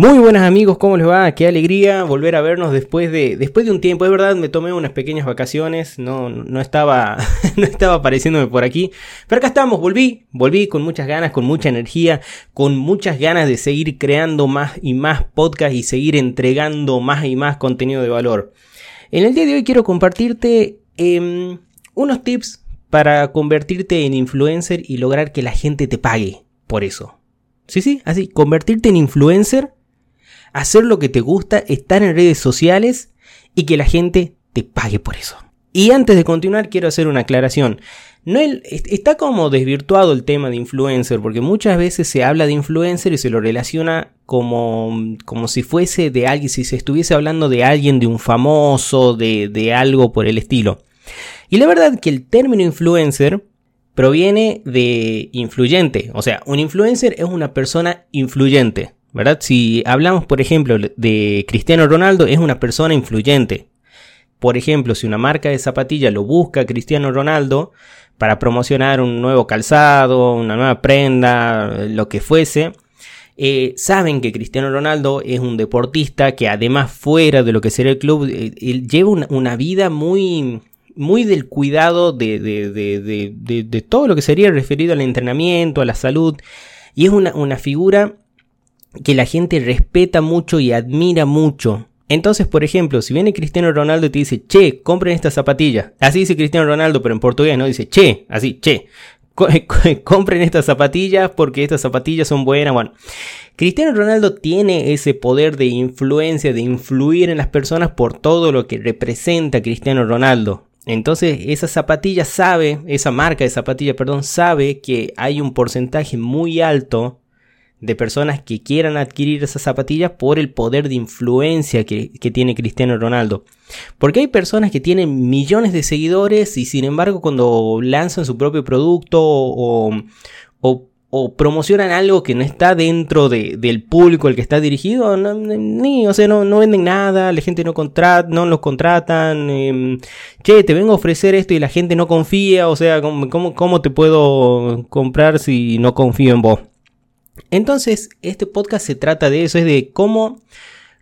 Muy buenas amigos, ¿cómo les va? Qué alegría volver a vernos después de, después de un tiempo. Es verdad, me tomé unas pequeñas vacaciones, no, no, estaba, no estaba apareciéndome por aquí. Pero acá estamos, volví, volví con muchas ganas, con mucha energía, con muchas ganas de seguir creando más y más podcasts y seguir entregando más y más contenido de valor. En el día de hoy quiero compartirte em, unos tips para convertirte en influencer y lograr que la gente te pague por eso. Sí, sí, así, convertirte en influencer hacer lo que te gusta, estar en redes sociales y que la gente te pague por eso. Y antes de continuar quiero hacer una aclaración. No está como desvirtuado el tema de influencer, porque muchas veces se habla de influencer y se lo relaciona como, como si fuese de alguien, si se estuviese hablando de alguien, de un famoso, de, de algo por el estilo. Y la verdad que el término influencer proviene de influyente, o sea, un influencer es una persona influyente. ¿Verdad? Si hablamos, por ejemplo, de Cristiano Ronaldo, es una persona influyente. Por ejemplo, si una marca de zapatilla lo busca Cristiano Ronaldo para promocionar un nuevo calzado, una nueva prenda, lo que fuese, eh, saben que Cristiano Ronaldo es un deportista que además fuera de lo que sería el club, eh, lleva una, vida muy, muy del cuidado de, de, de, de, todo lo que sería referido al entrenamiento, a la salud, y es una, una figura que la gente respeta mucho y admira mucho. Entonces, por ejemplo, si viene Cristiano Ronaldo y te dice, che, compren esta zapatilla. Así dice Cristiano Ronaldo, pero en portugués, ¿no? Dice, che, así, che. compren estas zapatillas porque estas zapatillas son buenas. Bueno, Cristiano Ronaldo tiene ese poder de influencia, de influir en las personas por todo lo que representa Cristiano Ronaldo. Entonces, esa zapatilla sabe, esa marca de zapatilla, perdón, sabe que hay un porcentaje muy alto de personas que quieran adquirir esas zapatillas por el poder de influencia que, tiene Cristiano Ronaldo. Porque hay personas que tienen millones de seguidores y sin embargo cuando lanzan su propio producto o, o, promocionan algo que no está dentro del público al que está dirigido, ni, o sea, no, no, venden nada, la gente no, contrata, no los contratan, eh, che, te vengo a ofrecer esto y la gente no confía, o sea, ¿cómo, cómo te puedo comprar si no confío en vos? Entonces, este podcast se trata de eso, es de cómo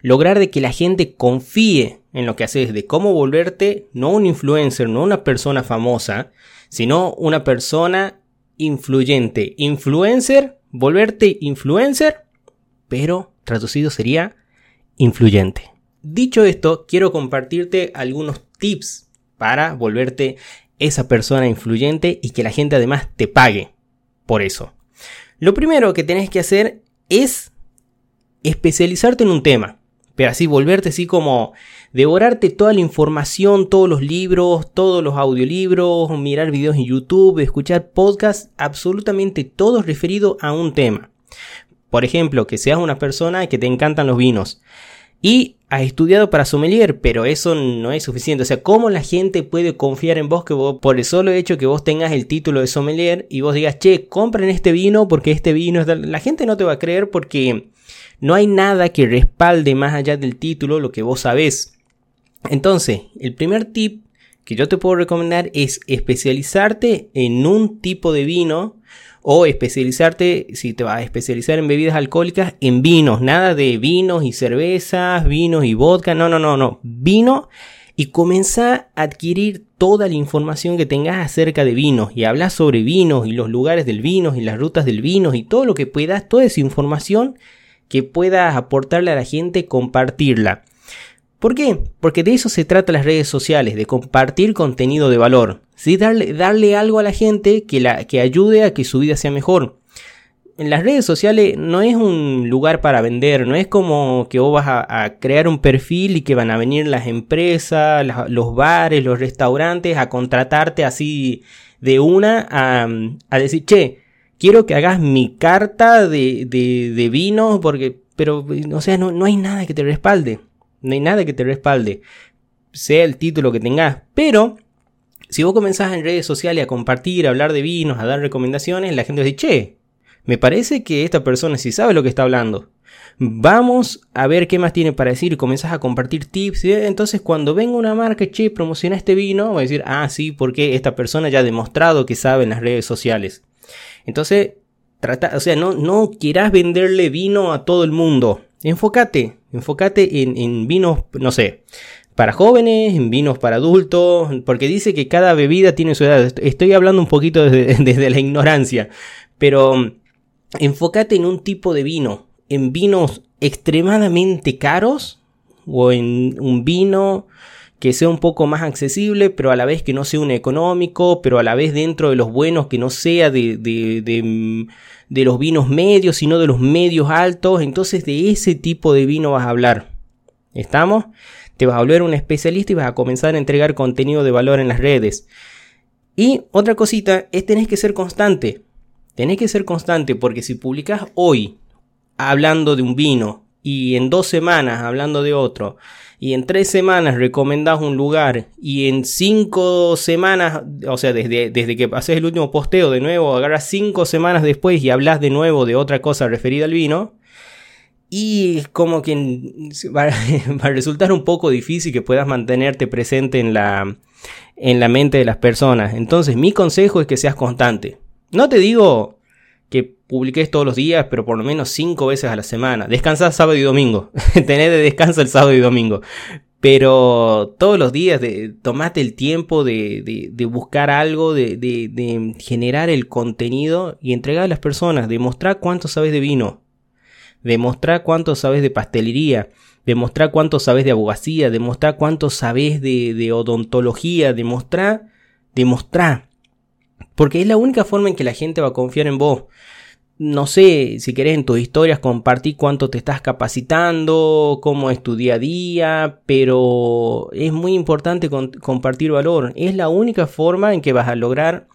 lograr de que la gente confíe en lo que haces, de cómo volverte no un influencer, no una persona famosa, sino una persona influyente. Influencer, volverte influencer, pero traducido sería influyente. Dicho esto, quiero compartirte algunos tips para volverte esa persona influyente y que la gente además te pague por eso. Lo primero que tenés que hacer es especializarte en un tema. Pero así volverte así como devorarte toda la información, todos los libros, todos los audiolibros, mirar videos en YouTube, escuchar podcasts, absolutamente todo referido a un tema. Por ejemplo, que seas una persona que te encantan los vinos y has estudiado para sommelier, pero eso no es suficiente. O sea, ¿cómo la gente puede confiar en vos que vos, por el solo hecho que vos tengas el título de sommelier y vos digas, che, compren este vino porque este vino es... La gente no te va a creer porque no hay nada que respalde más allá del título lo que vos sabés. Entonces, el primer tip que yo te puedo recomendar es especializarte en un tipo de vino o especializarte, si te vas a especializar en bebidas alcohólicas, en vinos, nada de vinos y cervezas, vinos y vodka, no, no, no, no, vino y comenzar a adquirir toda la información que tengas acerca de vinos y hablar sobre vinos y los lugares del vino y las rutas del vino y todo lo que puedas, toda esa información que puedas aportarle a la gente, compartirla. ¿Por qué? Porque de eso se trata las redes sociales, de compartir contenido de valor. ¿Sí? Darle, darle algo a la gente que, la, que ayude a que su vida sea mejor. En las redes sociales no es un lugar para vender, no es como que vos vas a, crear un perfil y que van a venir las empresas, los bares, los restaurantes a contratarte así de una a, a decir, che, quiero que hagas mi carta de, de, de vino porque, pero, o sea, no, no hay nada que te respalde. No hay nada que te respalde, sea el título que tengas. Pero, si vos comenzás en redes sociales a compartir, a hablar de vinos, a dar recomendaciones, la gente va a decir, che, me parece que esta persona sí sabe lo que está hablando. Vamos a ver qué más tiene para decir. Comenzás a compartir tips. Entonces, cuando venga una marca, che, promociona este vino, va a decir, ah, sí, porque esta persona ya ha demostrado que sabe en las redes sociales. Entonces, trata, o sea, no, no quieras venderle vino a todo el mundo. Enfócate, enfócate en, en vinos, no sé, para jóvenes, en vinos para adultos, porque dice que cada bebida tiene su edad. Estoy hablando un poquito desde, la ignorancia, pero enfócate en un tipo de vino, en vinos extremadamente caros o en un vino que sea un poco más accesible, pero a la vez que no sea un económico, pero a la vez dentro de los buenos que no sea de, de, de, los vinos medios, sino de los medios altos. Entonces de ese tipo de vino vas a hablar. ¿Estamos? Te vas a volver un especialista y vas a comenzar a entregar contenido de valor en las redes. Y otra cosita es tenés que ser constante. Tenés que ser constante porque si publicas hoy hablando de un vino y en dos semanas hablando de otro y en tres semanas recomendás un lugar y en cinco semanas, o sea, desde, desde que haces el último posteo de nuevo, agarras cinco semanas después y hablas de nuevo de otra cosa referida al vino, y como que va, va, a resultar un poco difícil que puedas mantenerte presente en la, en la mente de las personas. Entonces mi consejo es que seas constante. No te digo que publiques todos los días, pero por lo menos cinco veces a la semana. Descansas sábado y domingo. Tenés de descanso el sábado y domingo. Pero todos los días de, tomate el tiempo de, de, de buscar algo, de, de, generar el contenido y entregar a las personas. Demostrar cuánto sabes de vino. Demostrar cuánto sabes de pastelería. Demostrar cuánto sabes de abogacía. Demostrar cuánto sabes de, odontología. Demostrar, demostrar. Porque es la única forma en que la gente va a confiar en vos no sé, si querés en tus historias compartir cuánto te estás capacitando, cómo es tu día a día, pero es muy importante compartir valor. Es la única forma en que vas a lograr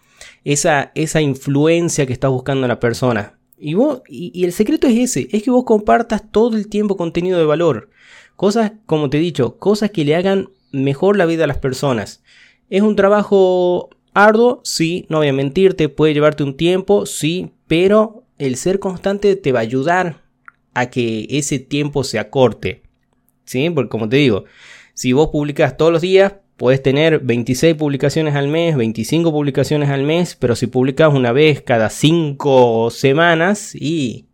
esa, esa influencia que está buscando la persona. Y, vos, y, el secreto es ese, es que vos compartas todo el tiempo contenido de valor. Cosas, como te he dicho, cosas que le hagan mejor la vida a las personas. ¿Es un trabajo arduo? Sí, no voy a mentirte, puede llevarte un tiempo, sí, pero el ser constante te va a ayudar a que ese tiempo se acorte. ¿Sí? Porque como te digo, si vos publicas todos los días, puedes tener 26 publicaciones al mes, 25 publicaciones al mes, pero si publicas una vez cada 5 semanas y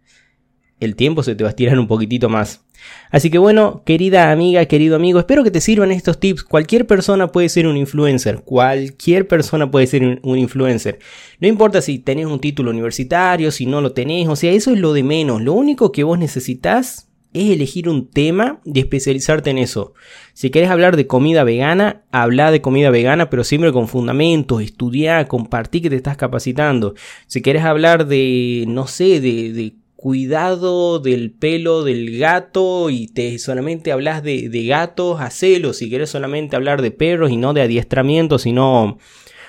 el tiempo se te va a estirar un poquitito más. Así que bueno, querida amiga, querido amigo, espero que te sirvan estos tips. Cualquier persona puede ser un influencer, cualquier persona puede ser un influencer. No importa si tenés un título universitario, si no lo tenés, o sea, eso es lo de menos. Lo único que vos necesitas es elegir un tema y especializarte en eso. Si quieres hablar de comida vegana, habla de comida vegana, pero siempre con fundamentos, estudiar, compartir que te estás capacitando. Si quieres hablar de, no sé, de, de cuidado del pelo del gato y te solamente hablas de, de gatos, hacelo. Si quieres solamente hablar de perros y no de adiestramiento, sino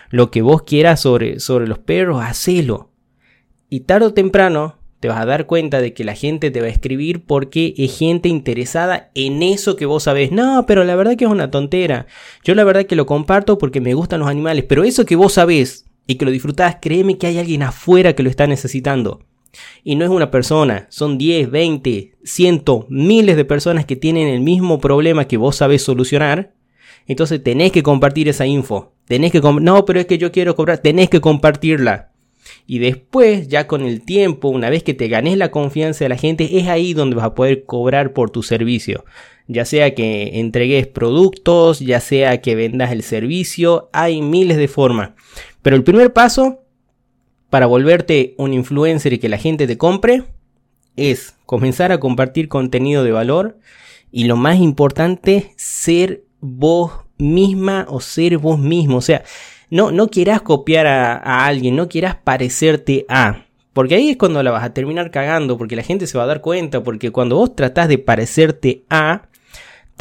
lo que vos quieras sobre, sobre los perros, hacelo. Y tarde o temprano te vas a dar cuenta de que la gente te va a escribir porque es gente interesada en eso que vos sabés. No, pero la verdad que es una tontera. Yo la verdad que lo comparto porque me gustan los animales, pero eso que vos sabés y que lo disfrutás, créeme que hay alguien afuera que lo está necesitando. Y no es una persona, son 10, 20, 100, miles de personas que tienen el mismo problema que vos sabés solucionar. Entonces tenés que compartir esa info. Tenés que no, pero es que yo quiero cobrar, tenés que compartirla. Y después, ya con el tiempo, una vez que te ganes la confianza de la gente, es ahí donde vas a poder cobrar por tu servicio. Ya sea que entregues productos, ya sea que vendas el servicio, hay miles de formas. Pero el primer paso para volverte un influencer y que la gente te compre es comenzar a compartir contenido de valor y lo más importante, ser vos misma o ser vos mismo. O sea, no, no quieras copiar a, a alguien, no quieras parecerte a. Porque ahí es cuando la vas a terminar cagando, porque la gente se va a dar cuenta, porque cuando vos tratás de parecerte a,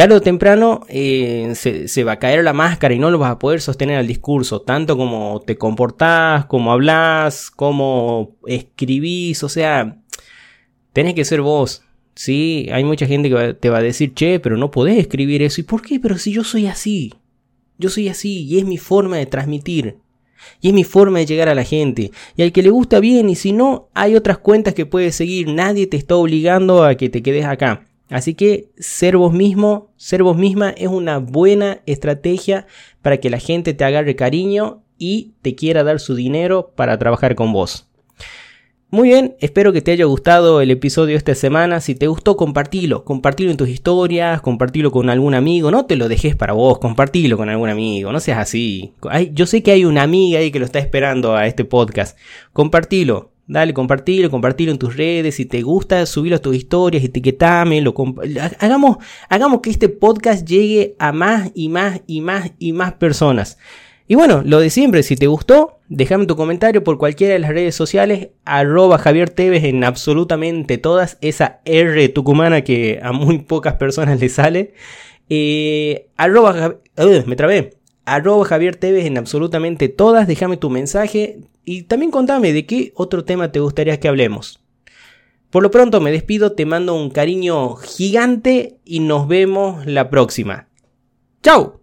tarde o temprano eh, se, va a caer la máscara y no lo vas a poder sostener al discurso, tanto como te comportás, como hablas, como escribís, o sea, tenés que ser vos. Sí, hay mucha gente que te va a decir, che, pero no podés escribir eso. ¿Y por qué? Pero si yo soy así. Yo soy así y es mi forma de transmitir. Y es mi forma de llegar a la gente. Y al que le gusta bien y si no, hay otras cuentas que puedes seguir. Nadie te está obligando a que te quedes acá. Así que ser vos mismo, ser vos misma es una buena estrategia para que la gente te agarre cariño y te quiera dar su dinero para trabajar con vos. Muy bien, espero que te haya gustado el episodio esta semana. Si te gustó, compartilo. Compartilo en tus historias, compartilo con algún amigo. No te lo dejes para vos, compartilo con algún amigo. No seas así. yo sé que hay una amiga ahí que lo está esperando a este podcast. Compartilo. Dale, compartilo, compartilo en tus redes. Si te gusta, subilo a tus historias, etiquetame. Lo hagamos, hagamos que este podcast llegue a más y más y más y más personas. Y bueno, lo de siempre, si te gustó, déjame tu comentario por cualquiera de las redes sociales, arroba Javier Tevez en absolutamente todas, esa R tucumana que a muy pocas personas le sale. Eh, arroba, me trabé, arroba Javier Tevez en absolutamente todas, déjame tu mensaje y también contame de qué otro tema te gustaría que hablemos. Por lo pronto me despido, te mando un cariño gigante y nos vemos la próxima. ¡Chao!